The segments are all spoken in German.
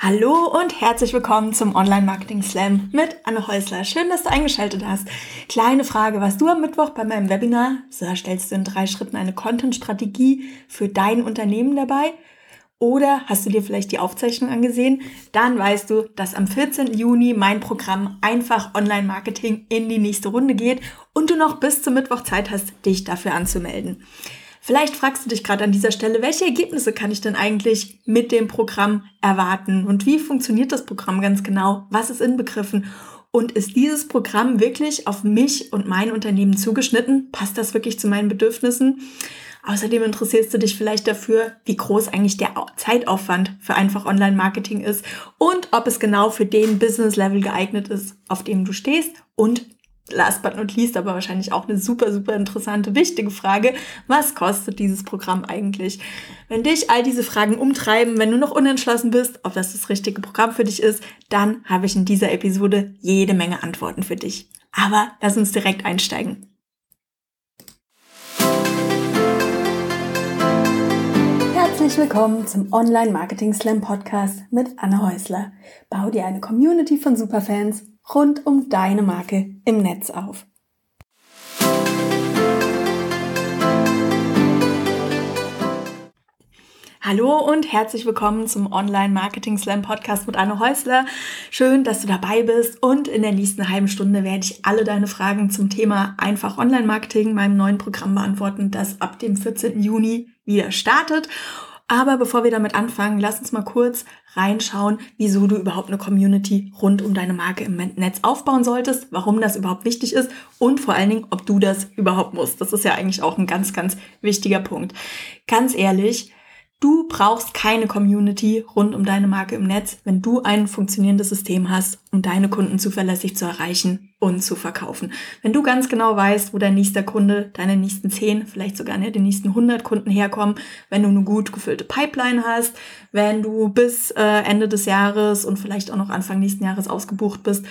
Hallo und herzlich willkommen zum Online Marketing Slam mit Anne Häusler. Schön, dass du eingeschaltet hast. Kleine Frage, was du am Mittwoch bei meinem Webinar, so stellst du in drei Schritten eine Content-Strategie für dein Unternehmen dabei? Oder hast du dir vielleicht die Aufzeichnung angesehen? Dann weißt du, dass am 14. Juni mein Programm Einfach Online Marketing in die nächste Runde geht und du noch bis zum Mittwoch Zeit hast, dich dafür anzumelden. Vielleicht fragst du dich gerade an dieser Stelle, welche Ergebnisse kann ich denn eigentlich mit dem Programm erwarten und wie funktioniert das Programm ganz genau? Was ist inbegriffen? Und ist dieses Programm wirklich auf mich und mein Unternehmen zugeschnitten? Passt das wirklich zu meinen Bedürfnissen? Außerdem interessierst du dich vielleicht dafür, wie groß eigentlich der Zeitaufwand für einfach Online-Marketing ist und ob es genau für den Business-Level geeignet ist, auf dem du stehst und last but not least, aber wahrscheinlich auch eine super, super interessante, wichtige Frage. Was kostet dieses Programm eigentlich? Wenn dich all diese Fragen umtreiben, wenn du noch unentschlossen bist, ob das das richtige Programm für dich ist, dann habe ich in dieser Episode jede Menge Antworten für dich. Aber lass uns direkt einsteigen. Herzlich willkommen zum Online Marketing Slam Podcast mit Anne Häusler. Bau dir eine Community von Superfans rund um deine Marke im Netz auf. Hallo und herzlich willkommen zum Online Marketing Slam Podcast mit Anne Häusler. Schön, dass du dabei bist und in der nächsten halben Stunde werde ich alle deine Fragen zum Thema einfach Online Marketing meinem neuen Programm beantworten, das ab dem 14. Juni wieder startet. Aber bevor wir damit anfangen, lass uns mal kurz reinschauen, wieso du überhaupt eine Community rund um deine Marke im Netz aufbauen solltest, warum das überhaupt wichtig ist und vor allen Dingen, ob du das überhaupt musst. Das ist ja eigentlich auch ein ganz, ganz wichtiger Punkt. Ganz ehrlich, Du brauchst keine Community rund um deine Marke im Netz, wenn du ein funktionierendes System hast, um deine Kunden zuverlässig zu erreichen und zu verkaufen. Wenn du ganz genau weißt, wo dein nächster Kunde, deine nächsten 10, vielleicht sogar ne, die nächsten 100 Kunden herkommen, wenn du eine gut gefüllte Pipeline hast, wenn du bis äh, Ende des Jahres und vielleicht auch noch Anfang nächsten Jahres ausgebucht bist,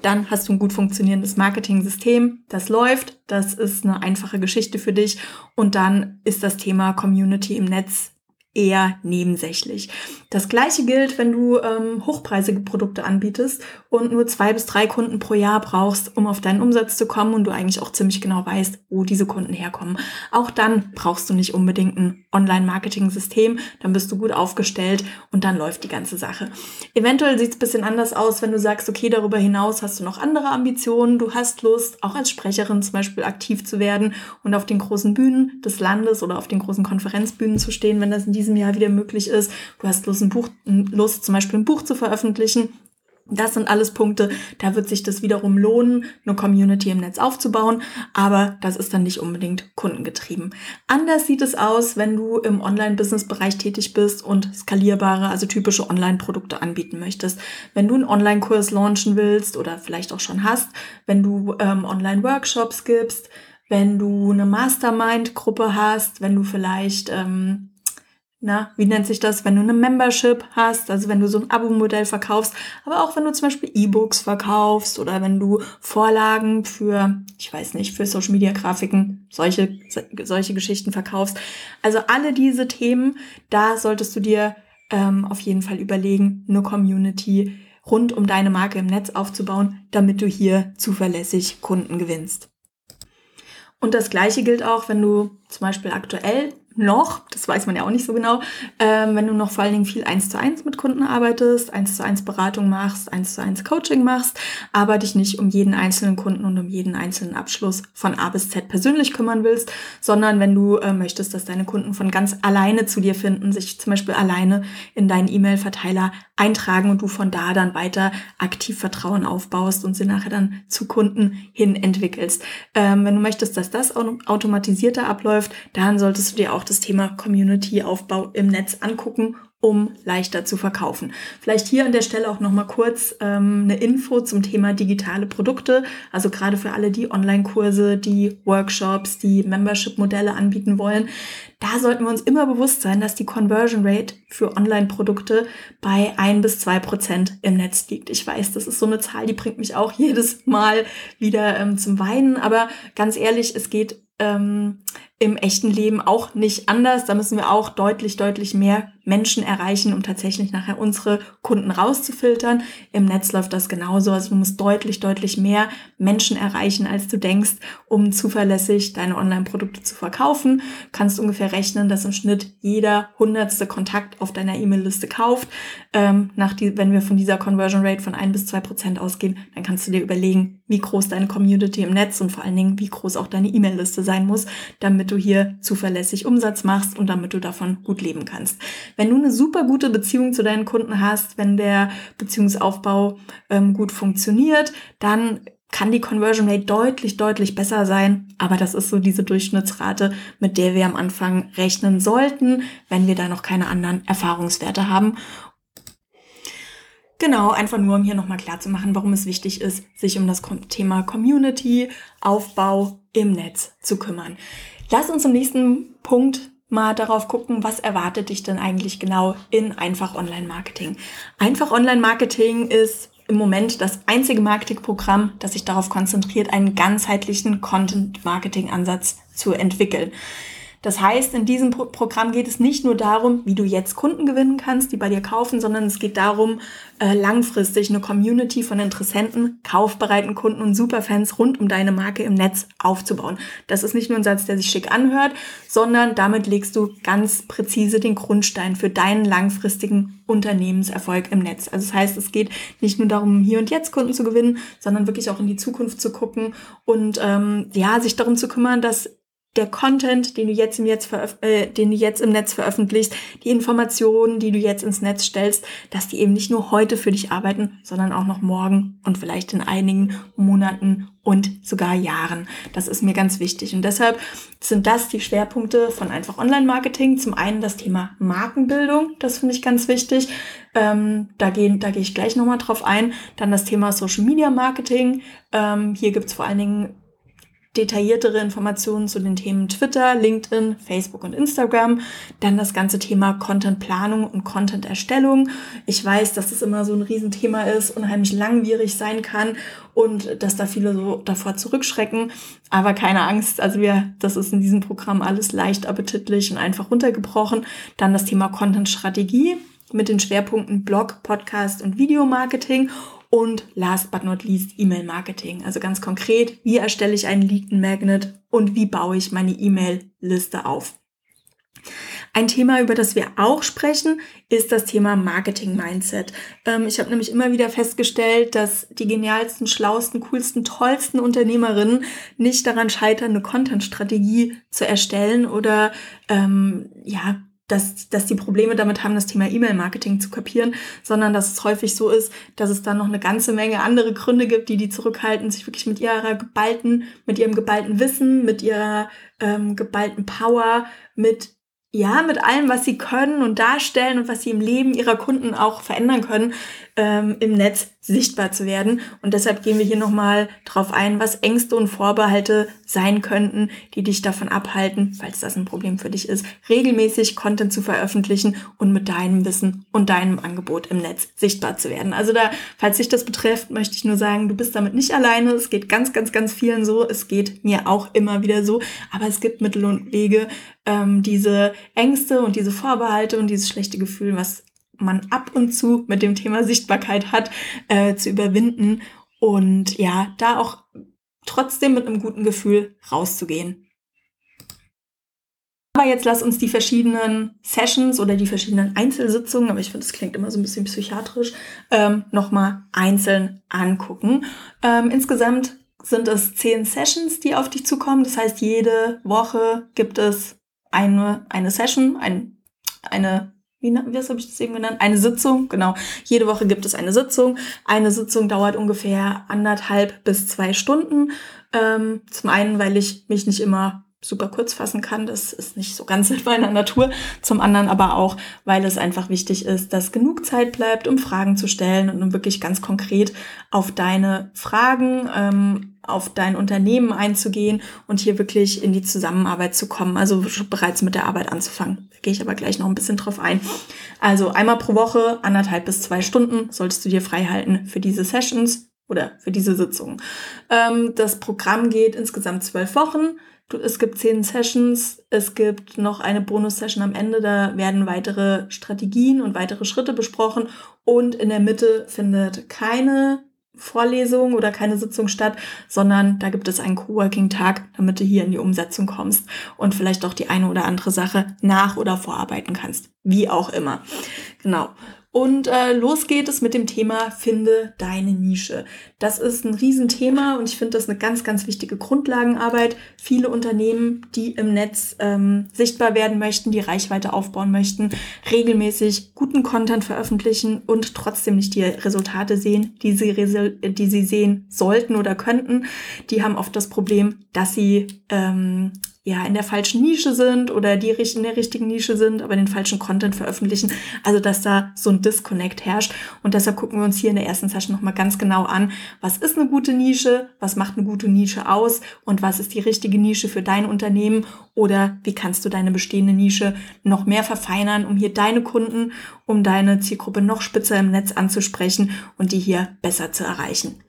dann hast du ein gut funktionierendes Marketing-System, das läuft, das ist eine einfache Geschichte für dich und dann ist das Thema Community im Netz eher nebensächlich. Das gleiche gilt, wenn du ähm, hochpreisige Produkte anbietest und nur zwei bis drei Kunden pro Jahr brauchst, um auf deinen Umsatz zu kommen und du eigentlich auch ziemlich genau weißt, wo diese Kunden herkommen. Auch dann brauchst du nicht unbedingt ein Online-Marketing-System, dann bist du gut aufgestellt und dann läuft die ganze Sache. Eventuell sieht es bisschen anders aus, wenn du sagst, okay, darüber hinaus hast du noch andere Ambitionen, du hast Lust, auch als Sprecherin zum Beispiel aktiv zu werden und auf den großen Bühnen des Landes oder auf den großen Konferenzbühnen zu stehen, wenn das in diesem Jahr wieder möglich ist. Du hast Lust, ein Buch, Lust zum Beispiel ein Buch zu veröffentlichen das sind alles Punkte, da wird sich das wiederum lohnen, eine Community im Netz aufzubauen, aber das ist dann nicht unbedingt kundengetrieben. Anders sieht es aus, wenn du im Online-Business-Bereich tätig bist und skalierbare, also typische Online-Produkte anbieten möchtest. Wenn du einen Online-Kurs launchen willst oder vielleicht auch schon hast, wenn du ähm, Online-Workshops gibst, wenn du eine Mastermind-Gruppe hast, wenn du vielleicht ähm, na, wie nennt sich das, wenn du eine Membership hast, also wenn du so ein Abo-Modell verkaufst, aber auch wenn du zum Beispiel E-Books verkaufst oder wenn du Vorlagen für, ich weiß nicht, für Social Media Grafiken, solche, solche Geschichten verkaufst. Also alle diese Themen, da solltest du dir ähm, auf jeden Fall überlegen, eine Community rund um deine Marke im Netz aufzubauen, damit du hier zuverlässig Kunden gewinnst. Und das gleiche gilt auch, wenn du zum Beispiel aktuell noch, das weiß man ja auch nicht so genau, ähm, wenn du noch vor allen Dingen viel eins zu eins mit Kunden arbeitest, eins zu eins Beratung machst, eins zu eins Coaching machst, aber dich nicht um jeden einzelnen Kunden und um jeden einzelnen Abschluss von A bis Z persönlich kümmern willst, sondern wenn du äh, möchtest, dass deine Kunden von ganz alleine zu dir finden, sich zum Beispiel alleine in deinen E-Mail-Verteiler eintragen und du von da dann weiter aktiv Vertrauen aufbaust und sie nachher dann zu Kunden hin entwickelst. Ähm, wenn du möchtest, dass das automatisierter abläuft, dann solltest du dir auch das Thema Community-Aufbau im Netz angucken um leichter zu verkaufen. Vielleicht hier an der Stelle auch noch mal kurz ähm, eine Info zum Thema digitale Produkte. Also gerade für alle, die Online-Kurse, die Workshops, die Membership-Modelle anbieten wollen. Da sollten wir uns immer bewusst sein, dass die Conversion Rate für Online-Produkte bei ein bis zwei Prozent im Netz liegt. Ich weiß, das ist so eine Zahl, die bringt mich auch jedes Mal wieder ähm, zum Weinen. Aber ganz ehrlich, es geht ähm, im echten Leben auch nicht anders. Da müssen wir auch deutlich, deutlich mehr Menschen erreichen, um tatsächlich nachher unsere Kunden rauszufiltern. Im Netz läuft das genauso. Also du musst deutlich, deutlich mehr Menschen erreichen, als du denkst, um zuverlässig deine Online-Produkte zu verkaufen. Kannst ungefähr rechnen, dass im Schnitt jeder hundertste Kontakt auf deiner E-Mail-Liste kauft. Ähm, nach die, wenn wir von dieser Conversion Rate von ein bis zwei Prozent ausgehen, dann kannst du dir überlegen, wie groß deine Community im Netz und vor allen Dingen, wie groß auch deine E-Mail-Liste sein muss, damit du hier zuverlässig Umsatz machst und damit du davon gut leben kannst. Wenn du eine super gute Beziehung zu deinen Kunden hast, wenn der Beziehungsaufbau ähm, gut funktioniert, dann kann die Conversion Rate deutlich, deutlich besser sein. Aber das ist so diese Durchschnittsrate, mit der wir am Anfang rechnen sollten, wenn wir da noch keine anderen Erfahrungswerte haben. Genau, einfach nur, um hier nochmal klar zu machen, warum es wichtig ist, sich um das Thema Community, Aufbau im Netz zu kümmern. Lass uns im nächsten Punkt mal darauf gucken, was erwartet dich denn eigentlich genau in einfach Online-Marketing. Einfach Online-Marketing ist im Moment das einzige Marketingprogramm, das sich darauf konzentriert, einen ganzheitlichen Content-Marketing-Ansatz zu entwickeln. Das heißt, in diesem Pro Programm geht es nicht nur darum, wie du jetzt Kunden gewinnen kannst, die bei dir kaufen, sondern es geht darum, äh, langfristig eine Community von Interessenten, kaufbereiten Kunden und Superfans rund um deine Marke im Netz aufzubauen. Das ist nicht nur ein Satz, der sich schick anhört, sondern damit legst du ganz präzise den Grundstein für deinen langfristigen Unternehmenserfolg im Netz. Also das heißt, es geht nicht nur darum, hier und jetzt Kunden zu gewinnen, sondern wirklich auch in die Zukunft zu gucken und ähm, ja, sich darum zu kümmern, dass der Content, den du jetzt im, jetzt äh, den du jetzt im Netz veröffentlichst, die Informationen, die du jetzt ins Netz stellst, dass die eben nicht nur heute für dich arbeiten, sondern auch noch morgen und vielleicht in einigen Monaten und sogar Jahren. Das ist mir ganz wichtig. Und deshalb sind das die Schwerpunkte von einfach Online-Marketing. Zum einen das Thema Markenbildung, das finde ich ganz wichtig. Ähm, da gehe da geh ich gleich nochmal drauf ein. Dann das Thema Social Media Marketing. Ähm, hier gibt's vor allen Dingen detailliertere Informationen zu den Themen Twitter, LinkedIn, Facebook und Instagram. Dann das ganze Thema Contentplanung und Content-Erstellung. Ich weiß, dass das immer so ein Riesenthema ist, unheimlich langwierig sein kann und dass da viele so davor zurückschrecken. Aber keine Angst, also wir, das ist in diesem Programm alles leicht appetitlich und einfach runtergebrochen. Dann das Thema Content-Strategie mit den Schwerpunkten Blog, Podcast und Videomarketing und last but not least E-Mail-Marketing. Also ganz konkret, wie erstelle ich einen Lead-Magnet und wie baue ich meine E-Mail-Liste auf. Ein Thema, über das wir auch sprechen, ist das Thema Marketing-Mindset. Ähm, ich habe nämlich immer wieder festgestellt, dass die genialsten, schlausten, coolsten, tollsten Unternehmerinnen nicht daran scheitern, eine Content-Strategie zu erstellen oder ähm, ja dass, dass die Probleme damit haben, das Thema E-Mail-Marketing zu kapieren, sondern dass es häufig so ist, dass es dann noch eine ganze Menge andere Gründe gibt, die die zurückhalten, sich wirklich mit ihrer geballten, mit ihrem geballten Wissen, mit ihrer ähm, geballten Power, mit ja, mit allem, was sie können und darstellen und was sie im Leben ihrer Kunden auch verändern können, ähm, im Netz sichtbar zu werden. Und deshalb gehen wir hier nochmal drauf ein, was Ängste und Vorbehalte sein könnten, die dich davon abhalten, falls das ein Problem für dich ist, regelmäßig Content zu veröffentlichen und mit deinem Wissen und deinem Angebot im Netz sichtbar zu werden. Also da, falls dich das betrifft, möchte ich nur sagen, du bist damit nicht alleine. Es geht ganz, ganz, ganz vielen so. Es geht mir auch immer wieder so. Aber es gibt Mittel und Wege, ähm, diese Ängste und diese Vorbehalte und dieses schlechte Gefühl, was man ab und zu mit dem Thema Sichtbarkeit hat, äh, zu überwinden und ja, da auch trotzdem mit einem guten Gefühl rauszugehen. Aber jetzt lass uns die verschiedenen Sessions oder die verschiedenen Einzelsitzungen, aber ich finde, das klingt immer so ein bisschen psychiatrisch, ähm, nochmal einzeln angucken. Ähm, insgesamt sind es zehn Sessions, die auf dich zukommen. Das heißt, jede Woche gibt es eine, eine Session, ein, eine wie, wie habe ich das eben genannt? Eine Sitzung, genau. Jede Woche gibt es eine Sitzung. Eine Sitzung dauert ungefähr anderthalb bis zwei Stunden. Ähm, zum einen, weil ich mich nicht immer super kurz fassen kann. Das ist nicht so ganz in meiner Natur. Zum anderen aber auch, weil es einfach wichtig ist, dass genug Zeit bleibt, um Fragen zu stellen und um wirklich ganz konkret auf deine Fragen, ähm, auf dein Unternehmen einzugehen und hier wirklich in die Zusammenarbeit zu kommen, also bereits mit der Arbeit anzufangen. Da gehe ich aber gleich noch ein bisschen drauf ein. Also einmal pro Woche, anderthalb bis zwei Stunden solltest du dir frei halten für diese Sessions oder für diese Sitzung. Ähm, das Programm geht insgesamt zwölf Wochen. Es gibt zehn Sessions, es gibt noch eine Bonus-Session am Ende, da werden weitere Strategien und weitere Schritte besprochen und in der Mitte findet keine Vorlesung oder keine Sitzung statt, sondern da gibt es einen Coworking-Tag, damit du hier in die Umsetzung kommst und vielleicht auch die eine oder andere Sache nach- oder vorarbeiten kannst. Wie auch immer. Genau. Und äh, los geht es mit dem Thema Finde deine Nische. Das ist ein Riesenthema und ich finde das eine ganz, ganz wichtige Grundlagenarbeit. Viele Unternehmen, die im Netz ähm, sichtbar werden möchten, die Reichweite aufbauen möchten, regelmäßig guten Content veröffentlichen und trotzdem nicht die Resultate sehen, die sie, die sie sehen sollten oder könnten, die haben oft das Problem, dass sie ähm, ja in der falschen Nische sind oder die in der richtigen Nische sind, aber den falschen Content veröffentlichen. Also dass da so ein Disconnect herrscht. Und deshalb gucken wir uns hier in der ersten Session nochmal ganz genau an, was ist eine gute Nische, was macht eine gute Nische aus und was ist die richtige Nische für dein Unternehmen oder wie kannst du deine bestehende Nische noch mehr verfeinern, um hier deine Kunden, um deine Zielgruppe noch spitzer im Netz anzusprechen und die hier besser zu erreichen.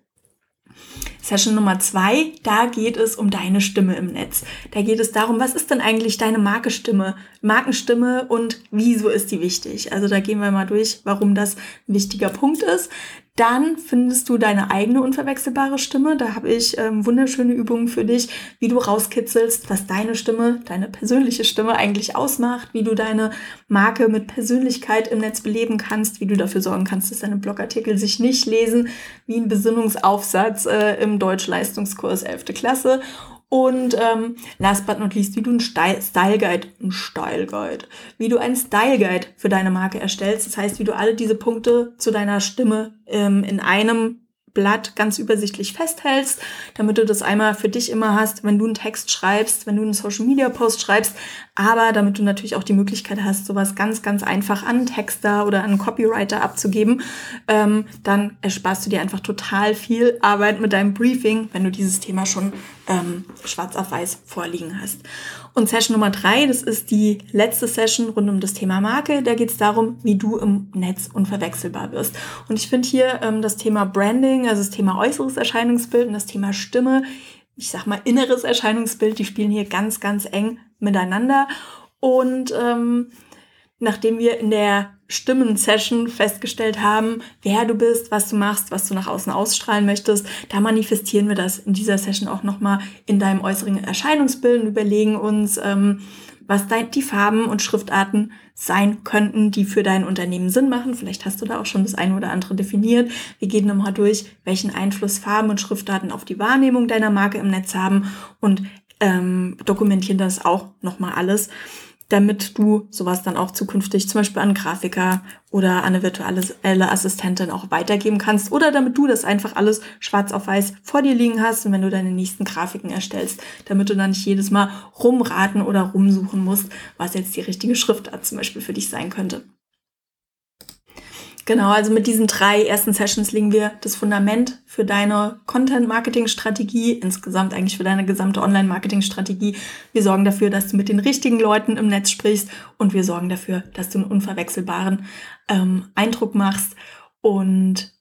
Session Nummer zwei, da geht es um deine Stimme im Netz. Da geht es darum, was ist denn eigentlich deine Markenstimme, Markenstimme und wieso ist die wichtig? Also da gehen wir mal durch, warum das ein wichtiger Punkt ist. Dann findest du deine eigene unverwechselbare Stimme. Da habe ich ähm, wunderschöne Übungen für dich, wie du rauskitzelst, was deine Stimme, deine persönliche Stimme eigentlich ausmacht, wie du deine Marke mit Persönlichkeit im Netz beleben kannst, wie du dafür sorgen kannst, dass deine Blogartikel sich nicht lesen wie ein Besinnungsaufsatz äh, im Deutschleistungskurs 11. Klasse und ähm, last but not least, wie du einen Style, Guide, ein Style Guide, wie du einen Style Guide für deine Marke erstellst. Das heißt, wie du alle diese Punkte zu deiner Stimme ähm, in einem Blatt ganz übersichtlich festhältst, damit du das einmal für dich immer hast, wenn du einen Text schreibst, wenn du einen Social Media Post schreibst, aber damit du natürlich auch die Möglichkeit hast, sowas ganz, ganz einfach an Texter oder an Copywriter abzugeben, ähm, dann ersparst du dir einfach total viel Arbeit mit deinem Briefing, wenn du dieses Thema schon ähm, schwarz auf weiß vorliegen hast. Und Session Nummer drei, das ist die letzte Session rund um das Thema Marke. Da geht es darum, wie du im Netz unverwechselbar wirst. Und ich finde hier ähm, das Thema Branding, also das Thema äußeres Erscheinungsbild und das Thema Stimme, ich sag mal inneres Erscheinungsbild, die spielen hier ganz, ganz eng miteinander. Und ähm, nachdem wir in der Stimmen-Session festgestellt haben, wer du bist, was du machst, was du nach außen ausstrahlen möchtest, da manifestieren wir das in dieser Session auch nochmal in deinem äußeren Erscheinungsbild und überlegen uns, ähm, was die Farben und Schriftarten sein könnten, die für dein Unternehmen Sinn machen. Vielleicht hast du da auch schon das eine oder andere definiert. Wir gehen nochmal durch, welchen Einfluss Farben und Schriftarten auf die Wahrnehmung deiner Marke im Netz haben und ähm, dokumentieren das auch nochmal alles damit du sowas dann auch zukünftig zum Beispiel an Grafiker oder an eine virtuelle Assistentin auch weitergeben kannst oder damit du das einfach alles schwarz auf weiß vor dir liegen hast und wenn du deine nächsten Grafiken erstellst, damit du dann nicht jedes Mal rumraten oder rumsuchen musst, was jetzt die richtige Schriftart zum Beispiel für dich sein könnte. Genau, also mit diesen drei ersten Sessions legen wir das Fundament für deine Content-Marketing-Strategie, insgesamt eigentlich für deine gesamte Online-Marketing-Strategie. Wir sorgen dafür, dass du mit den richtigen Leuten im Netz sprichst und wir sorgen dafür, dass du einen unverwechselbaren ähm, Eindruck machst und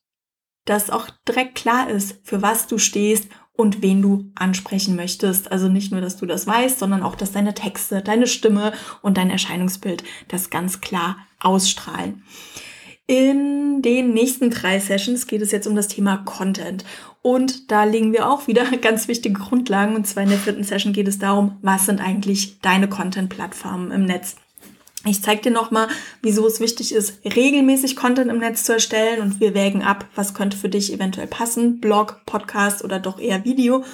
dass auch direkt klar ist, für was du stehst und wen du ansprechen möchtest. Also nicht nur, dass du das weißt, sondern auch, dass deine Texte, deine Stimme und dein Erscheinungsbild das ganz klar ausstrahlen. In den nächsten drei Sessions geht es jetzt um das Thema Content. Und da legen wir auch wieder ganz wichtige Grundlagen. Und zwar in der vierten Session geht es darum, was sind eigentlich deine Content-Plattformen im Netz. Ich zeige dir nochmal, wieso es wichtig ist, regelmäßig Content im Netz zu erstellen und wir wägen ab, was könnte für dich eventuell passen, Blog, Podcast oder doch eher Video.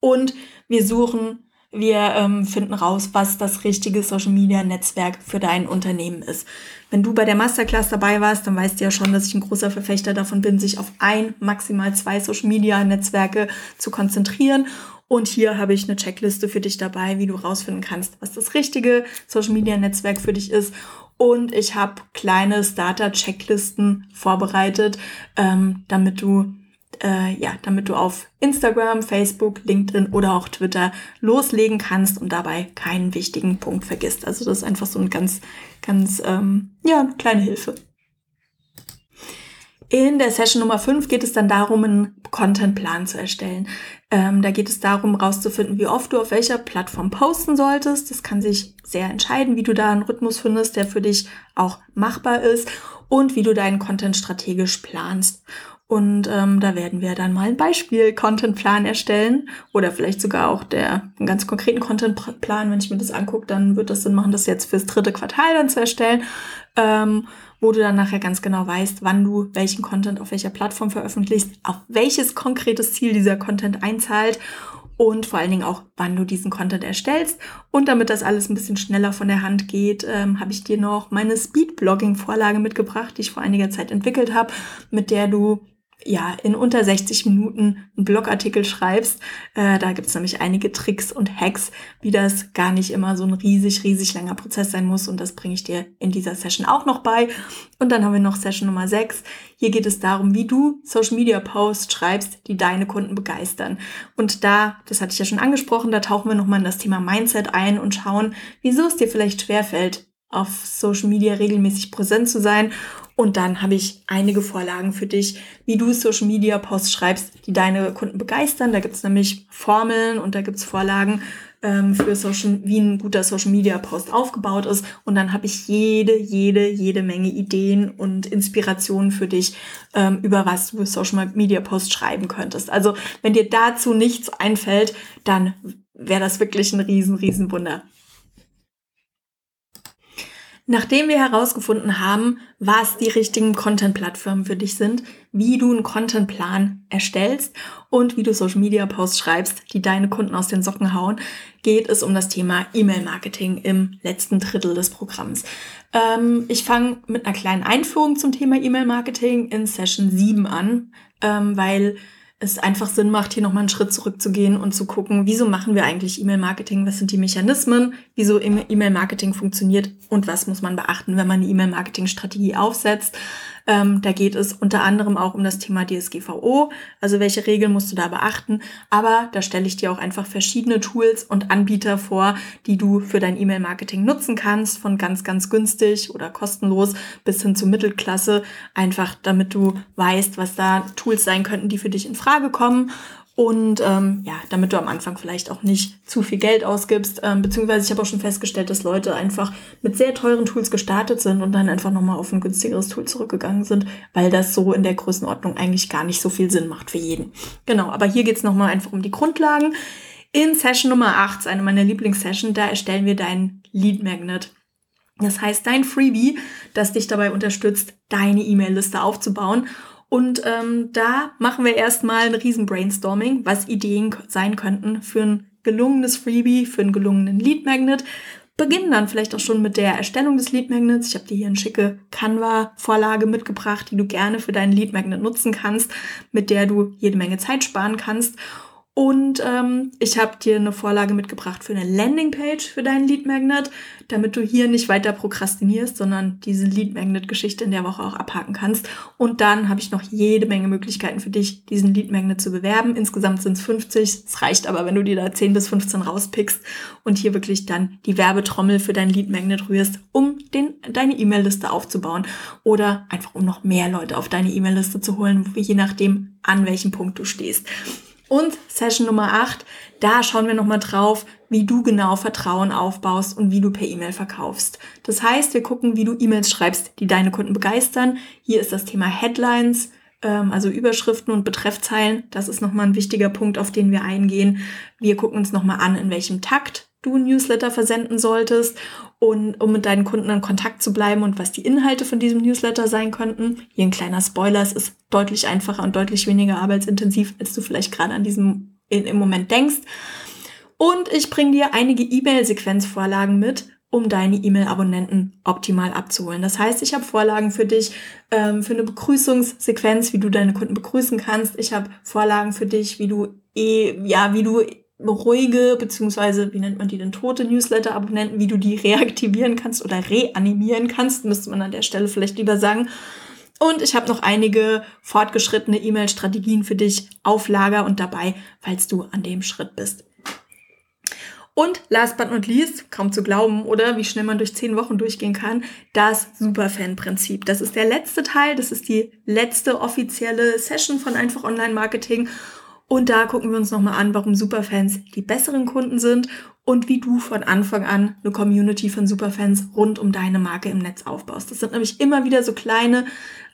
Und wir suchen wir ähm, finden raus, was das richtige Social Media Netzwerk für dein Unternehmen ist. Wenn du bei der Masterclass dabei warst, dann weißt du ja schon, dass ich ein großer Verfechter davon bin, sich auf ein, maximal zwei Social Media Netzwerke zu konzentrieren. Und hier habe ich eine Checkliste für dich dabei, wie du rausfinden kannst, was das richtige Social Media Netzwerk für dich ist. Und ich habe kleine Starter-Checklisten vorbereitet, ähm, damit du äh, ja, damit du auf Instagram, Facebook, LinkedIn oder auch Twitter loslegen kannst und dabei keinen wichtigen Punkt vergisst. Also das ist einfach so eine ganz, ganz, ähm, ja, kleine Hilfe. In der Session Nummer 5 geht es dann darum, einen Contentplan zu erstellen. Ähm, da geht es darum, rauszufinden, wie oft du auf welcher Plattform posten solltest. Das kann sich sehr entscheiden, wie du da einen Rhythmus findest, der für dich auch machbar ist und wie du deinen Content strategisch planst. Und ähm, da werden wir dann mal ein Beispiel-Contentplan erstellen oder vielleicht sogar auch der einen ganz konkreten Contentplan. Wenn ich mir das angucke, dann wird das Sinn machen, das jetzt fürs dritte Quartal dann zu erstellen, ähm, wo du dann nachher ganz genau weißt, wann du welchen Content auf welcher Plattform veröffentlichst, auf welches konkretes Ziel dieser Content einzahlt und vor allen Dingen auch, wann du diesen Content erstellst. Und damit das alles ein bisschen schneller von der Hand geht, ähm, habe ich dir noch meine Speed-Blogging-Vorlage mitgebracht, die ich vor einiger Zeit entwickelt habe, mit der du ja, in unter 60 Minuten einen Blogartikel schreibst. Äh, da gibt's nämlich einige Tricks und Hacks, wie das gar nicht immer so ein riesig, riesig langer Prozess sein muss. Und das bringe ich dir in dieser Session auch noch bei. Und dann haben wir noch Session Nummer 6. Hier geht es darum, wie du Social Media Posts schreibst, die deine Kunden begeistern. Und da, das hatte ich ja schon angesprochen, da tauchen wir nochmal in das Thema Mindset ein und schauen, wieso es dir vielleicht schwerfällt, auf Social Media regelmäßig präsent zu sein und dann habe ich einige Vorlagen für dich, wie du Social Media Posts schreibst, die deine Kunden begeistern. Da gibt es nämlich Formeln und da gibt es Vorlagen ähm, für Social, wie ein guter Social Media Post aufgebaut ist. Und dann habe ich jede, jede, jede Menge Ideen und Inspirationen für dich, ähm, über was du Social Media Posts schreiben könntest. Also wenn dir dazu nichts einfällt, dann wäre das wirklich ein riesen, riesen Wunder. Nachdem wir herausgefunden haben, was die richtigen Content-Plattformen für dich sind, wie du einen Contentplan erstellst und wie du Social-Media-Posts schreibst, die deine Kunden aus den Socken hauen, geht es um das Thema E-Mail-Marketing im letzten Drittel des Programms. Ähm, ich fange mit einer kleinen Einführung zum Thema E-Mail-Marketing in Session 7 an, ähm, weil es einfach Sinn macht, hier nochmal einen Schritt zurückzugehen und zu gucken, wieso machen wir eigentlich E-Mail-Marketing, was sind die Mechanismen, wieso E-Mail-Marketing funktioniert und was muss man beachten, wenn man eine E-Mail-Marketing-Strategie aufsetzt. Ähm, da geht es unter anderem auch um das Thema DSGVO, also welche Regeln musst du da beachten. Aber da stelle ich dir auch einfach verschiedene Tools und Anbieter vor, die du für dein E-Mail-Marketing nutzen kannst, von ganz, ganz günstig oder kostenlos bis hin zur Mittelklasse, einfach damit du weißt, was da Tools sein könnten, die für dich in Frage kommen und ähm, ja, damit du am Anfang vielleicht auch nicht zu viel Geld ausgibst, ähm, beziehungsweise ich habe auch schon festgestellt, dass Leute einfach mit sehr teuren Tools gestartet sind und dann einfach nochmal auf ein günstigeres Tool zurückgegangen sind, weil das so in der Größenordnung eigentlich gar nicht so viel Sinn macht für jeden. Genau, aber hier geht's nochmal einfach um die Grundlagen. In Session Nummer 8, eine meiner Lieblingssession, da erstellen wir deinen Lead Magnet. Das heißt, dein Freebie, das dich dabei unterstützt, deine E-Mail-Liste aufzubauen und ähm, da machen wir erstmal ein riesen Brainstorming, was Ideen sein könnten für ein gelungenes Freebie, für einen gelungenen Lead Magnet. Beginnen dann vielleicht auch schon mit der Erstellung des Lead Magnets. Ich habe dir hier eine schicke Canva-Vorlage mitgebracht, die du gerne für deinen Lead Magnet nutzen kannst, mit der du jede Menge Zeit sparen kannst. Und ähm, ich habe dir eine Vorlage mitgebracht für eine Landingpage für deinen Lead Magnet, damit du hier nicht weiter prokrastinierst, sondern diese Lead Magnet Geschichte in der Woche auch abhaken kannst. Und dann habe ich noch jede Menge Möglichkeiten für dich, diesen Lead Magnet zu bewerben. Insgesamt sind es 50. Es reicht aber, wenn du dir da 10 bis 15 rauspickst und hier wirklich dann die Werbetrommel für dein Lead Magnet rührst, um den, deine E-Mail-Liste aufzubauen oder einfach um noch mehr Leute auf deine E-Mail-Liste zu holen, je nachdem, an welchem Punkt du stehst. Und Session Nummer 8, da schauen wir nochmal drauf, wie du genau Vertrauen aufbaust und wie du per E-Mail verkaufst. Das heißt, wir gucken, wie du E-Mails schreibst, die deine Kunden begeistern. Hier ist das Thema Headlines, ähm, also Überschriften und Betreffzeilen. Das ist nochmal ein wichtiger Punkt, auf den wir eingehen. Wir gucken uns nochmal an, in welchem Takt du ein Newsletter versenden solltest und um mit deinen Kunden in Kontakt zu bleiben und was die Inhalte von diesem Newsletter sein könnten. Hier ein kleiner Spoiler, es ist deutlich einfacher und deutlich weniger arbeitsintensiv, als du vielleicht gerade an diesem im Moment denkst. Und ich bringe dir einige E-Mail-Sequenzvorlagen mit, um deine E-Mail-Abonnenten optimal abzuholen. Das heißt, ich habe Vorlagen für dich ähm, für eine Begrüßungssequenz, wie du deine Kunden begrüßen kannst. Ich habe Vorlagen für dich, wie du eh, ja, wie du ruhige, beziehungsweise, wie nennt man die denn, tote Newsletter-Abonnenten, wie du die reaktivieren kannst oder reanimieren kannst, müsste man an der Stelle vielleicht lieber sagen. Und ich habe noch einige fortgeschrittene E-Mail-Strategien für dich auf Lager und dabei, falls du an dem Schritt bist. Und last but not least, kaum zu glauben, oder wie schnell man durch zehn Wochen durchgehen kann, das Superfan-Prinzip. Das ist der letzte Teil, das ist die letzte offizielle Session von Einfach Online Marketing. Und da gucken wir uns nochmal an, warum Superfans die besseren Kunden sind und wie du von Anfang an eine Community von Superfans rund um deine Marke im Netz aufbaust. Das sind nämlich immer wieder so kleine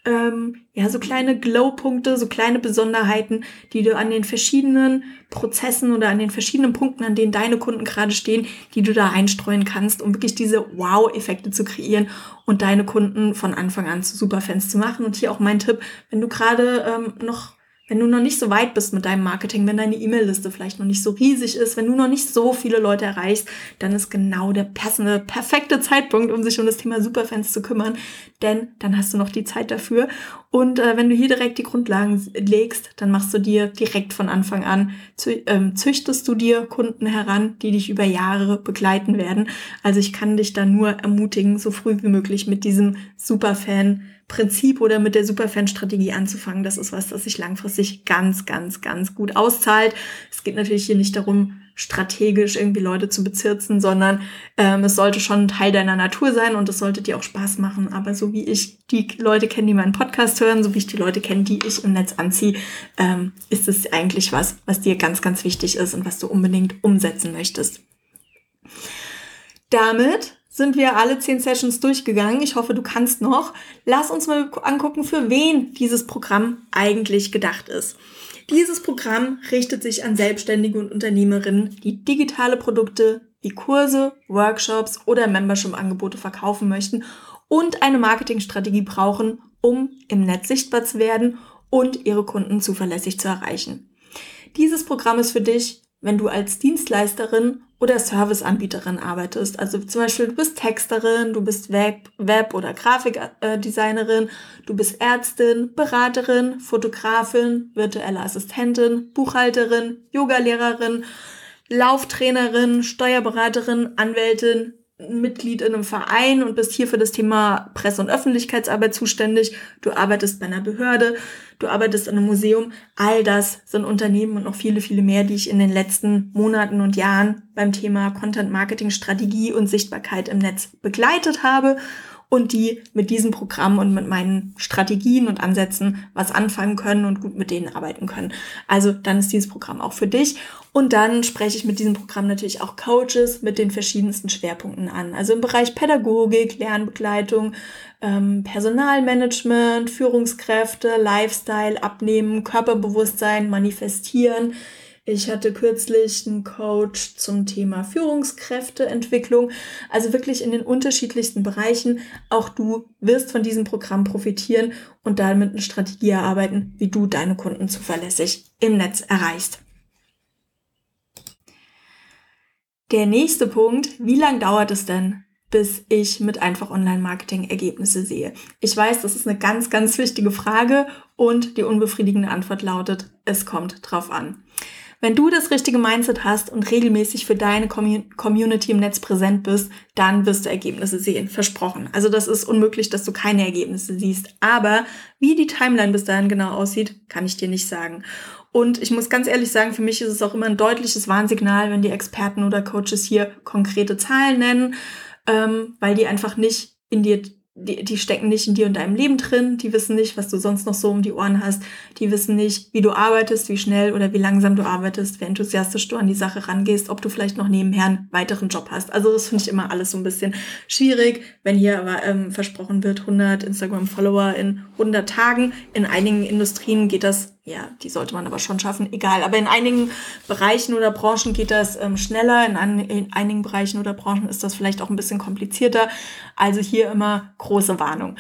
ähm, ja, so kleine Glow-Punkte, so kleine Besonderheiten, die du an den verschiedenen Prozessen oder an den verschiedenen Punkten, an denen deine Kunden gerade stehen, die du da einstreuen kannst, um wirklich diese Wow-Effekte zu kreieren und deine Kunden von Anfang an zu Superfans zu machen. Und hier auch mein Tipp, wenn du gerade ähm, noch wenn du noch nicht so weit bist mit deinem Marketing, wenn deine E-Mail-Liste vielleicht noch nicht so riesig ist, wenn du noch nicht so viele Leute erreichst, dann ist genau der passende, perfekte Zeitpunkt, um sich um das Thema Superfans zu kümmern, denn dann hast du noch die Zeit dafür. Und äh, wenn du hier direkt die Grundlagen legst, dann machst du dir direkt von Anfang an, zü ähm, züchtest du dir Kunden heran, die dich über Jahre begleiten werden. Also ich kann dich da nur ermutigen, so früh wie möglich mit diesem Superfan Prinzip oder mit der Superfan-Strategie anzufangen. Das ist was, das sich langfristig ganz, ganz, ganz gut auszahlt. Es geht natürlich hier nicht darum, strategisch irgendwie Leute zu bezirzen, sondern ähm, es sollte schon ein Teil deiner Natur sein und es sollte dir auch Spaß machen. Aber so wie ich die Leute kenne, die meinen Podcast hören, so wie ich die Leute kenne, die ich im Netz anziehe, ähm, ist es eigentlich was, was dir ganz, ganz wichtig ist und was du unbedingt umsetzen möchtest. Damit sind wir alle zehn Sessions durchgegangen. Ich hoffe, du kannst noch. Lass uns mal angucken, für wen dieses Programm eigentlich gedacht ist. Dieses Programm richtet sich an Selbstständige und Unternehmerinnen, die digitale Produkte wie Kurse, Workshops oder Membership-Angebote verkaufen möchten und eine Marketingstrategie brauchen, um im Netz sichtbar zu werden und ihre Kunden zuverlässig zu erreichen. Dieses Programm ist für dich, wenn du als Dienstleisterin oder Serviceanbieterin arbeitest. Also zum Beispiel du bist Texterin, du bist Web, Web oder Grafikdesignerin, du bist Ärztin, Beraterin, Fotografin, virtuelle Assistentin, Buchhalterin, Yogalehrerin, Lauftrainerin, Steuerberaterin, Anwältin, Mitglied in einem Verein und bist hier für das Thema Presse- und Öffentlichkeitsarbeit zuständig. Du arbeitest bei einer Behörde, du arbeitest in einem Museum. All das sind Unternehmen und noch viele, viele mehr, die ich in den letzten Monaten und Jahren beim Thema Content Marketing Strategie und Sichtbarkeit im Netz begleitet habe und die mit diesem Programm und mit meinen Strategien und Ansätzen was anfangen können und gut mit denen arbeiten können. Also dann ist dieses Programm auch für dich. Und dann spreche ich mit diesem Programm natürlich auch Coaches mit den verschiedensten Schwerpunkten an. Also im Bereich Pädagogik, Lernbegleitung, ähm, Personalmanagement, Führungskräfte, Lifestyle, Abnehmen, Körperbewusstsein, Manifestieren, ich hatte kürzlich einen Coach zum Thema Führungskräfteentwicklung. Also wirklich in den unterschiedlichsten Bereichen. Auch du wirst von diesem Programm profitieren und damit eine Strategie erarbeiten, wie du deine Kunden zuverlässig im Netz erreichst. Der nächste Punkt, wie lange dauert es denn, bis ich mit einfach Online-Marketing Ergebnisse sehe? Ich weiß, das ist eine ganz, ganz wichtige Frage und die unbefriedigende Antwort lautet, es kommt drauf an. Wenn du das richtige Mindset hast und regelmäßig für deine Community im Netz präsent bist, dann wirst du Ergebnisse sehen. Versprochen. Also das ist unmöglich, dass du keine Ergebnisse siehst. Aber wie die Timeline bis dahin genau aussieht, kann ich dir nicht sagen. Und ich muss ganz ehrlich sagen, für mich ist es auch immer ein deutliches Warnsignal, wenn die Experten oder Coaches hier konkrete Zahlen nennen, ähm, weil die einfach nicht in dir die, die stecken nicht in dir und deinem Leben drin, die wissen nicht, was du sonst noch so um die Ohren hast, die wissen nicht, wie du arbeitest, wie schnell oder wie langsam du arbeitest, wie enthusiastisch du an die Sache rangehst, ob du vielleicht noch nebenher einen weiteren Job hast. Also das finde ich immer alles so ein bisschen schwierig, wenn hier aber ähm, versprochen wird, 100 Instagram-Follower in 100 Tagen. In einigen Industrien geht das ja, die sollte man aber schon schaffen, egal. Aber in einigen Bereichen oder Branchen geht das ähm, schneller, in, an, in einigen Bereichen oder Branchen ist das vielleicht auch ein bisschen komplizierter. Also hier immer große Warnung.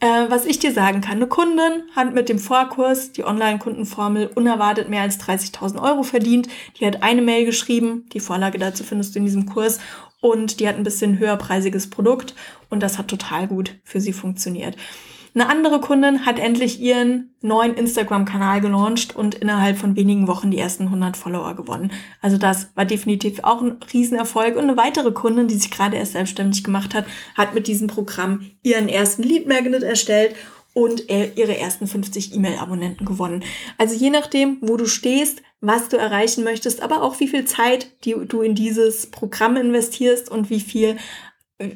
Äh, was ich dir sagen kann, eine Kundin hat mit dem Vorkurs die Online-Kundenformel unerwartet mehr als 30.000 Euro verdient. Die hat eine Mail geschrieben, die Vorlage dazu findest du in diesem Kurs und die hat ein bisschen höherpreisiges Produkt und das hat total gut für sie funktioniert. Eine andere Kundin hat endlich ihren neuen Instagram-Kanal gelauncht und innerhalb von wenigen Wochen die ersten 100 Follower gewonnen. Also das war definitiv auch ein Riesenerfolg. Und eine weitere Kundin, die sich gerade erst selbstständig gemacht hat, hat mit diesem Programm ihren ersten Lead Magnet erstellt und ihre ersten 50 E-Mail-Abonnenten gewonnen. Also je nachdem, wo du stehst, was du erreichen möchtest, aber auch wie viel Zeit die du in dieses Programm investierst und wie viel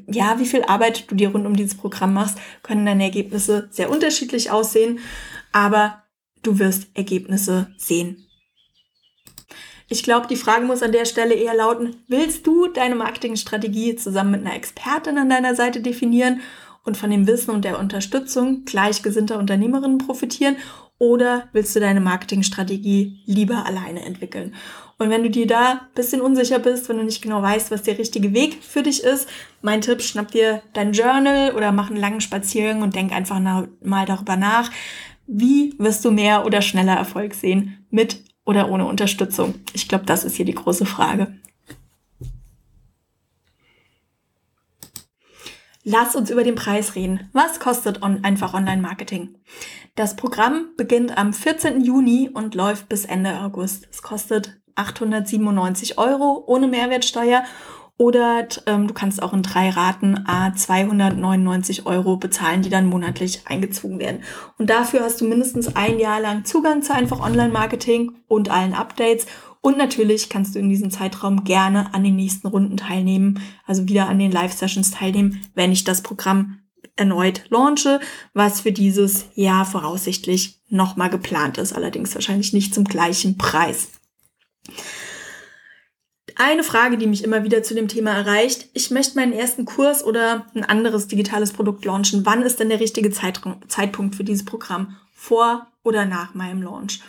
ja, wie viel Arbeit du dir rund um dieses Programm machst, können deine Ergebnisse sehr unterschiedlich aussehen, aber du wirst Ergebnisse sehen. Ich glaube, die Frage muss an der Stelle eher lauten, willst du deine Marketingstrategie zusammen mit einer Expertin an deiner Seite definieren und von dem Wissen und der Unterstützung gleichgesinnter Unternehmerinnen profitieren oder willst du deine Marketingstrategie lieber alleine entwickeln? Und wenn du dir da ein bisschen unsicher bist, wenn du nicht genau weißt, was der richtige Weg für dich ist, mein Tipp, schnapp dir dein Journal oder mach einen langen Spaziergang und denk einfach mal darüber nach, wie wirst du mehr oder schneller Erfolg sehen mit oder ohne Unterstützung? Ich glaube, das ist hier die große Frage. Lass uns über den Preis reden. Was kostet on einfach Online-Marketing? Das Programm beginnt am 14. Juni und läuft bis Ende August. Es kostet 897 Euro ohne Mehrwertsteuer oder ähm, du kannst auch in drei Raten a 299 Euro bezahlen, die dann monatlich eingezogen werden. Und dafür hast du mindestens ein Jahr lang Zugang zu einfach Online-Marketing und allen Updates und natürlich kannst du in diesem Zeitraum gerne an den nächsten Runden teilnehmen, also wieder an den Live-Sessions teilnehmen, wenn ich das Programm erneut launche, was für dieses Jahr voraussichtlich nochmal geplant ist, allerdings wahrscheinlich nicht zum gleichen Preis. Eine Frage, die mich immer wieder zu dem Thema erreicht, ich möchte meinen ersten Kurs oder ein anderes digitales Produkt launchen. Wann ist denn der richtige Zeitpunkt für dieses Programm? Vor oder nach meinem Launch?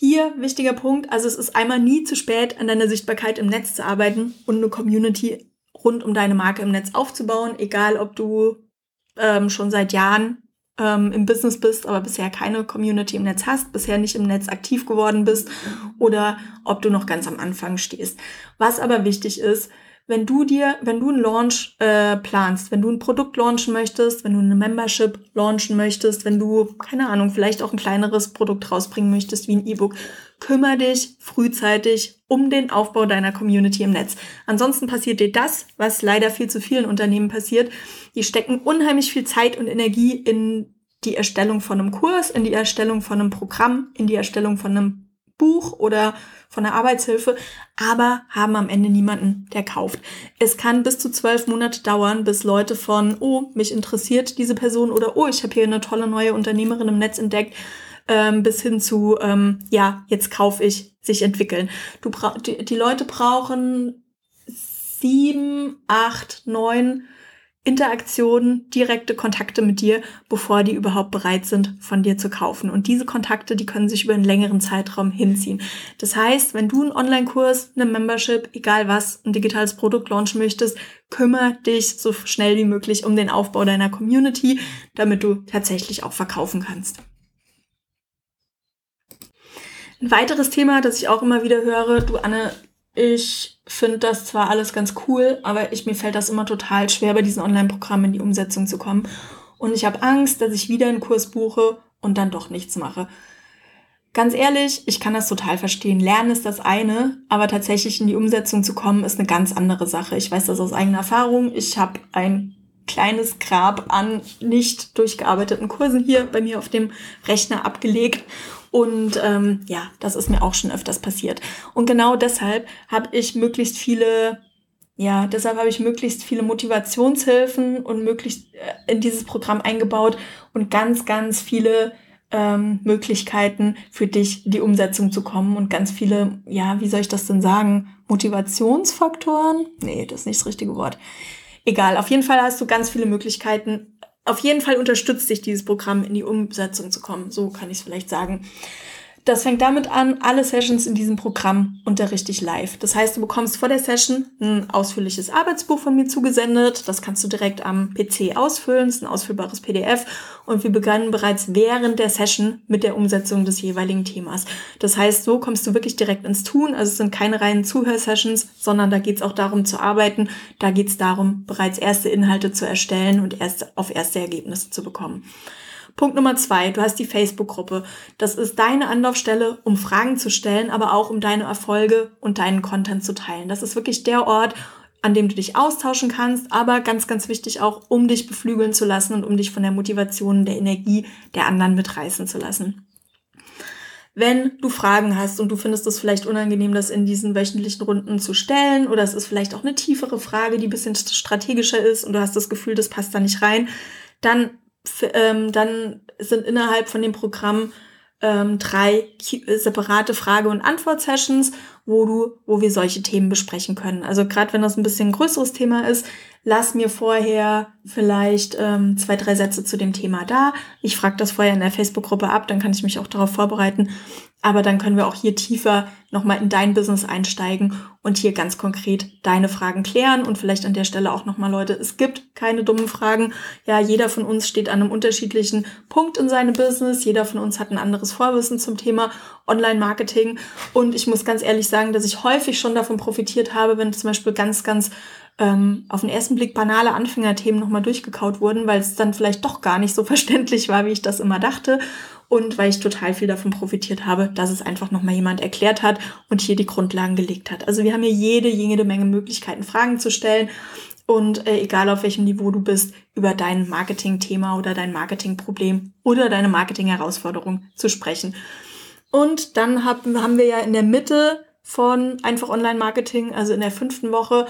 Hier wichtiger Punkt, also es ist einmal nie zu spät, an deiner Sichtbarkeit im Netz zu arbeiten und eine Community rund um deine Marke im Netz aufzubauen, egal ob du ähm, schon seit Jahren ähm, im Business bist, aber bisher keine Community im Netz hast, bisher nicht im Netz aktiv geworden bist oder ob du noch ganz am Anfang stehst. Was aber wichtig ist, wenn du dir, wenn du einen Launch äh, planst, wenn du ein Produkt launchen möchtest, wenn du eine Membership launchen möchtest, wenn du, keine Ahnung, vielleicht auch ein kleineres Produkt rausbringen möchtest, wie ein E-Book, kümmere dich frühzeitig um den Aufbau deiner Community im Netz. Ansonsten passiert dir das, was leider viel zu vielen Unternehmen passiert. Die stecken unheimlich viel Zeit und Energie in die Erstellung von einem Kurs, in die Erstellung von einem Programm, in die Erstellung von einem Buch oder von der Arbeitshilfe, aber haben am Ende niemanden, der kauft. Es kann bis zu zwölf Monate dauern, bis Leute von, oh, mich interessiert diese Person oder oh, ich habe hier eine tolle neue Unternehmerin im Netz entdeckt, ähm, bis hin zu, ähm, ja, jetzt kaufe ich, sich entwickeln. Du bra die, die Leute brauchen sieben, acht, neun Interaktionen, direkte Kontakte mit dir, bevor die überhaupt bereit sind, von dir zu kaufen. Und diese Kontakte, die können sich über einen längeren Zeitraum hinziehen. Das heißt, wenn du einen Online-Kurs, eine Membership, egal was, ein digitales Produkt launchen möchtest, kümmere dich so schnell wie möglich um den Aufbau deiner Community, damit du tatsächlich auch verkaufen kannst. Ein weiteres Thema, das ich auch immer wieder höre, du Anne, ich finde das zwar alles ganz cool, aber ich, mir fällt das immer total schwer, bei diesen Online-Programmen in die Umsetzung zu kommen. Und ich habe Angst, dass ich wieder einen Kurs buche und dann doch nichts mache. Ganz ehrlich, ich kann das total verstehen. Lernen ist das eine, aber tatsächlich in die Umsetzung zu kommen, ist eine ganz andere Sache. Ich weiß das aus eigener Erfahrung. Ich habe ein kleines Grab an nicht durchgearbeiteten Kursen hier bei mir auf dem Rechner abgelegt und ähm, ja, das ist mir auch schon öfters passiert. Und genau deshalb habe ich möglichst viele, ja, deshalb habe ich möglichst viele Motivationshilfen und möglichst äh, in dieses Programm eingebaut und ganz, ganz viele ähm, Möglichkeiten für dich, die Umsetzung zu kommen und ganz viele, ja, wie soll ich das denn sagen? Motivationsfaktoren? Nee, das ist nicht das richtige Wort. Egal, auf jeden Fall hast du ganz viele Möglichkeiten, auf jeden Fall unterstützt dich dieses Programm in die Umsetzung zu kommen. So kann ich es vielleicht sagen. Das fängt damit an, alle Sessions in diesem Programm unterrichte ich live. Das heißt, du bekommst vor der Session ein ausführliches Arbeitsbuch von mir zugesendet. Das kannst du direkt am PC ausfüllen. Das ist ein ausfüllbares PDF. Und wir begannen bereits während der Session mit der Umsetzung des jeweiligen Themas. Das heißt, so kommst du wirklich direkt ins Tun. Also es sind keine reinen Zuhörsessions, sondern da geht es auch darum zu arbeiten. Da geht es darum, bereits erste Inhalte zu erstellen und erst auf erste Ergebnisse zu bekommen. Punkt Nummer zwei, du hast die Facebook-Gruppe. Das ist deine Anlaufstelle, um Fragen zu stellen, aber auch um deine Erfolge und deinen Content zu teilen. Das ist wirklich der Ort, an dem du dich austauschen kannst, aber ganz, ganz wichtig auch, um dich beflügeln zu lassen und um dich von der Motivation, der Energie der anderen mitreißen zu lassen. Wenn du Fragen hast und du findest es vielleicht unangenehm, das in diesen wöchentlichen Runden zu stellen oder es ist vielleicht auch eine tiefere Frage, die ein bisschen strategischer ist und du hast das Gefühl, das passt da nicht rein, dann, ähm, dann sind innerhalb von dem Programm ähm, drei separate Frage- und Antwort-Sessions, wo du, wo wir solche Themen besprechen können. Also gerade wenn das ein bisschen größeres Thema ist, lass mir vorher vielleicht ähm, zwei, drei Sätze zu dem Thema da. Ich frage das vorher in der Facebook-Gruppe ab, dann kann ich mich auch darauf vorbereiten. Aber dann können wir auch hier tiefer nochmal in dein Business einsteigen und hier ganz konkret deine Fragen klären und vielleicht an der Stelle auch nochmal, Leute, es gibt keine dummen Fragen. Ja, jeder von uns steht an einem unterschiedlichen Punkt in seinem Business. Jeder von uns hat ein anderes Vorwissen zum Thema Online-Marketing. Und ich muss ganz ehrlich sagen, dass ich häufig schon davon profitiert habe, wenn zum Beispiel ganz, ganz ähm, auf den ersten Blick banale Anfängerthemen nochmal durchgekaut wurden, weil es dann vielleicht doch gar nicht so verständlich war, wie ich das immer dachte. Und weil ich total viel davon profitiert habe, dass es einfach nochmal jemand erklärt hat und hier die Grundlagen gelegt hat. Also wir haben hier jede, jede Menge Möglichkeiten, Fragen zu stellen. Und äh, egal auf welchem Niveau du bist, über dein Marketing-Thema oder dein Marketing-Problem oder deine Marketing-Herausforderung zu sprechen. Und dann haben, haben wir ja in der Mitte von einfach Online-Marketing, also in der fünften Woche,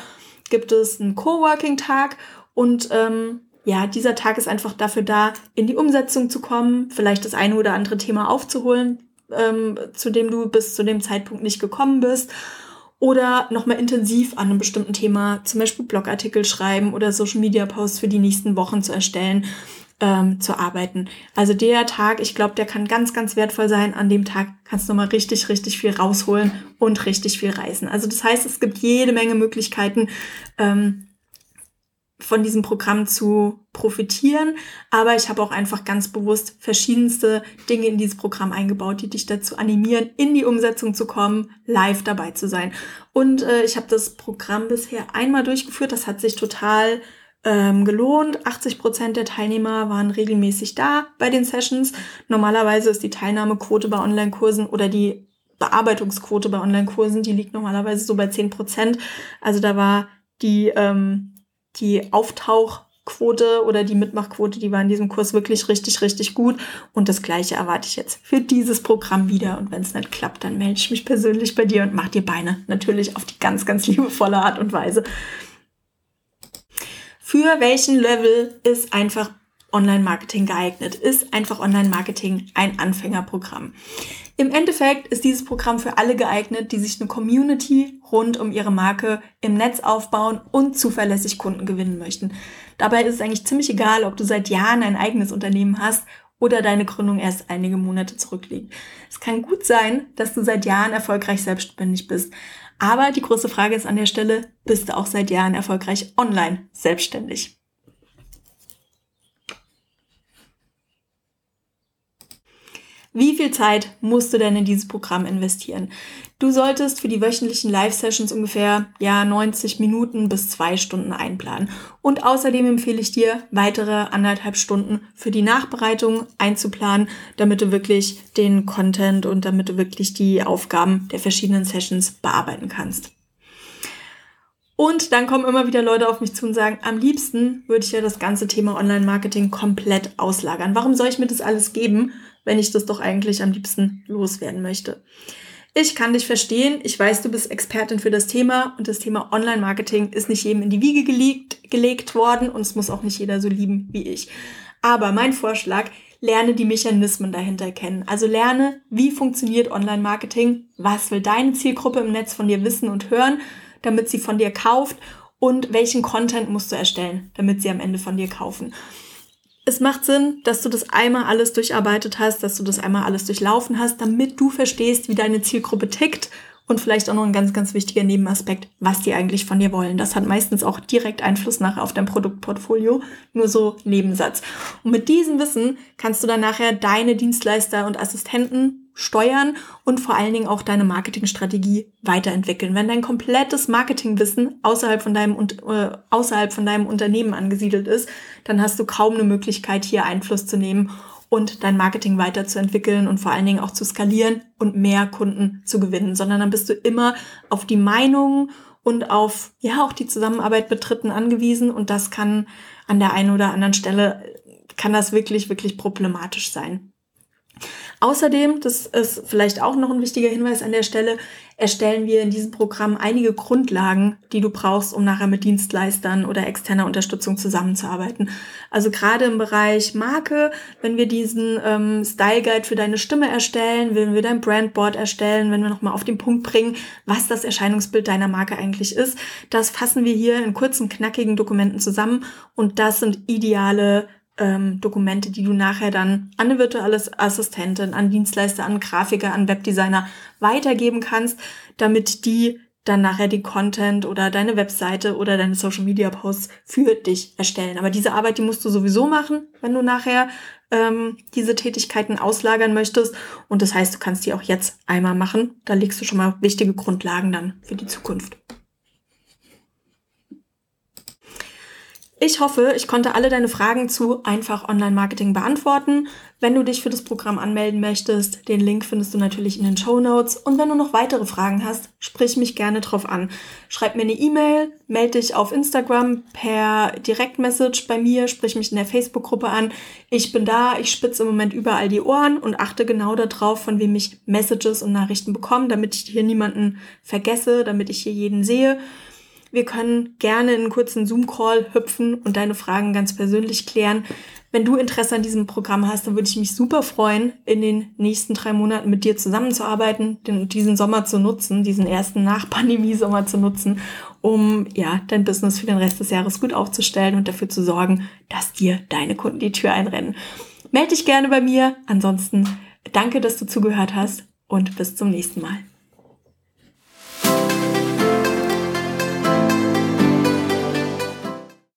gibt es einen Coworking-Tag und ähm, ja, dieser Tag ist einfach dafür da, in die Umsetzung zu kommen, vielleicht das eine oder andere Thema aufzuholen, ähm, zu dem du bis zu dem Zeitpunkt nicht gekommen bist. Oder nochmal intensiv an einem bestimmten Thema, zum Beispiel Blogartikel schreiben oder Social Media Posts für die nächsten Wochen zu erstellen, ähm, zu arbeiten. Also der Tag, ich glaube, der kann ganz, ganz wertvoll sein. An dem Tag kannst du nochmal richtig, richtig viel rausholen und richtig viel reisen. Also das heißt, es gibt jede Menge Möglichkeiten, ähm, von diesem Programm zu profitieren. Aber ich habe auch einfach ganz bewusst verschiedenste Dinge in dieses Programm eingebaut, die dich dazu animieren, in die Umsetzung zu kommen, live dabei zu sein. Und äh, ich habe das Programm bisher einmal durchgeführt. Das hat sich total ähm, gelohnt. 80 Prozent der Teilnehmer waren regelmäßig da bei den Sessions. Normalerweise ist die Teilnahmequote bei Online-Kursen oder die Bearbeitungsquote bei Online-Kursen, die liegt normalerweise so bei 10 Prozent. Also da war die ähm, die Auftauchquote oder die Mitmachquote, die war in diesem Kurs wirklich richtig, richtig gut. Und das Gleiche erwarte ich jetzt für dieses Programm wieder. Und wenn es nicht klappt, dann melde ich mich persönlich bei dir und mach dir Beine. Natürlich auf die ganz, ganz liebevolle Art und Weise. Für welchen Level ist einfach Online-Marketing geeignet? Ist einfach Online-Marketing ein Anfängerprogramm? Im Endeffekt ist dieses Programm für alle geeignet, die sich eine Community rund um ihre Marke im Netz aufbauen und zuverlässig Kunden gewinnen möchten. Dabei ist es eigentlich ziemlich egal, ob du seit Jahren ein eigenes Unternehmen hast oder deine Gründung erst einige Monate zurückliegt. Es kann gut sein, dass du seit Jahren erfolgreich selbstständig bist. Aber die große Frage ist an der Stelle, bist du auch seit Jahren erfolgreich online selbstständig? Wie viel Zeit musst du denn in dieses Programm investieren? Du solltest für die wöchentlichen Live-Sessions ungefähr ja 90 Minuten bis zwei Stunden einplanen. Und außerdem empfehle ich dir, weitere anderthalb Stunden für die Nachbereitung einzuplanen, damit du wirklich den Content und damit du wirklich die Aufgaben der verschiedenen Sessions bearbeiten kannst. Und dann kommen immer wieder Leute auf mich zu und sagen, am liebsten würde ich ja das ganze Thema Online-Marketing komplett auslagern. Warum soll ich mir das alles geben, wenn ich das doch eigentlich am liebsten loswerden möchte? Ich kann dich verstehen. Ich weiß, du bist Expertin für das Thema und das Thema Online-Marketing ist nicht jedem in die Wiege gelegt, gelegt worden und es muss auch nicht jeder so lieben wie ich. Aber mein Vorschlag, lerne die Mechanismen dahinter kennen. Also lerne, wie funktioniert Online-Marketing, was will deine Zielgruppe im Netz von dir wissen und hören damit sie von dir kauft und welchen Content musst du erstellen, damit sie am Ende von dir kaufen. Es macht Sinn, dass du das einmal alles durcharbeitet hast, dass du das einmal alles durchlaufen hast, damit du verstehst, wie deine Zielgruppe tickt und vielleicht auch noch ein ganz, ganz wichtiger Nebenaspekt, was die eigentlich von dir wollen. Das hat meistens auch direkt Einfluss nachher auf dein Produktportfolio. Nur so Nebensatz. Und mit diesem Wissen kannst du dann nachher deine Dienstleister und Assistenten steuern und vor allen Dingen auch deine Marketingstrategie weiterentwickeln. Wenn dein komplettes Marketingwissen außerhalb von deinem, äh, außerhalb von deinem Unternehmen angesiedelt ist, dann hast du kaum eine Möglichkeit, hier Einfluss zu nehmen und dein Marketing weiterzuentwickeln und vor allen Dingen auch zu skalieren und mehr Kunden zu gewinnen, sondern dann bist du immer auf die Meinungen und auf ja auch die Zusammenarbeit mit Dritten angewiesen und das kann an der einen oder anderen Stelle kann das wirklich wirklich problematisch sein. Außerdem, das ist vielleicht auch noch ein wichtiger Hinweis an der Stelle, erstellen wir in diesem Programm einige Grundlagen, die du brauchst, um nachher mit Dienstleistern oder externer Unterstützung zusammenzuarbeiten. Also gerade im Bereich Marke, wenn wir diesen ähm, Style Guide für deine Stimme erstellen, wenn wir dein Brandboard erstellen, wenn wir nochmal auf den Punkt bringen, was das Erscheinungsbild deiner Marke eigentlich ist, das fassen wir hier in kurzen, knackigen Dokumenten zusammen und das sind ideale ähm, Dokumente, die du nachher dann an eine virtuelle Assistentin, an Dienstleister, an Grafiker, an Webdesigner weitergeben kannst, damit die dann nachher die Content oder deine Webseite oder deine Social Media Posts für dich erstellen. Aber diese Arbeit, die musst du sowieso machen, wenn du nachher ähm, diese Tätigkeiten auslagern möchtest. Und das heißt, du kannst die auch jetzt einmal machen. Da legst du schon mal wichtige Grundlagen dann für die Zukunft. Ich hoffe, ich konnte alle deine Fragen zu einfach Online-Marketing beantworten. Wenn du dich für das Programm anmelden möchtest, den Link findest du natürlich in den Show Notes. Und wenn du noch weitere Fragen hast, sprich mich gerne drauf an. Schreib mir eine E-Mail, melde dich auf Instagram per Direktmessage bei mir, sprich mich in der Facebook-Gruppe an. Ich bin da, ich spitze im Moment überall die Ohren und achte genau darauf, von wem ich Messages und Nachrichten bekomme, damit ich hier niemanden vergesse, damit ich hier jeden sehe. Wir können gerne in einen kurzen Zoom-Call hüpfen und deine Fragen ganz persönlich klären. Wenn du Interesse an diesem Programm hast, dann würde ich mich super freuen, in den nächsten drei Monaten mit dir zusammenzuarbeiten, diesen Sommer zu nutzen, diesen ersten Nach-Pandemie-Sommer zu nutzen, um ja dein Business für den Rest des Jahres gut aufzustellen und dafür zu sorgen, dass dir deine Kunden die Tür einrennen. Melde dich gerne bei mir. Ansonsten danke, dass du zugehört hast und bis zum nächsten Mal.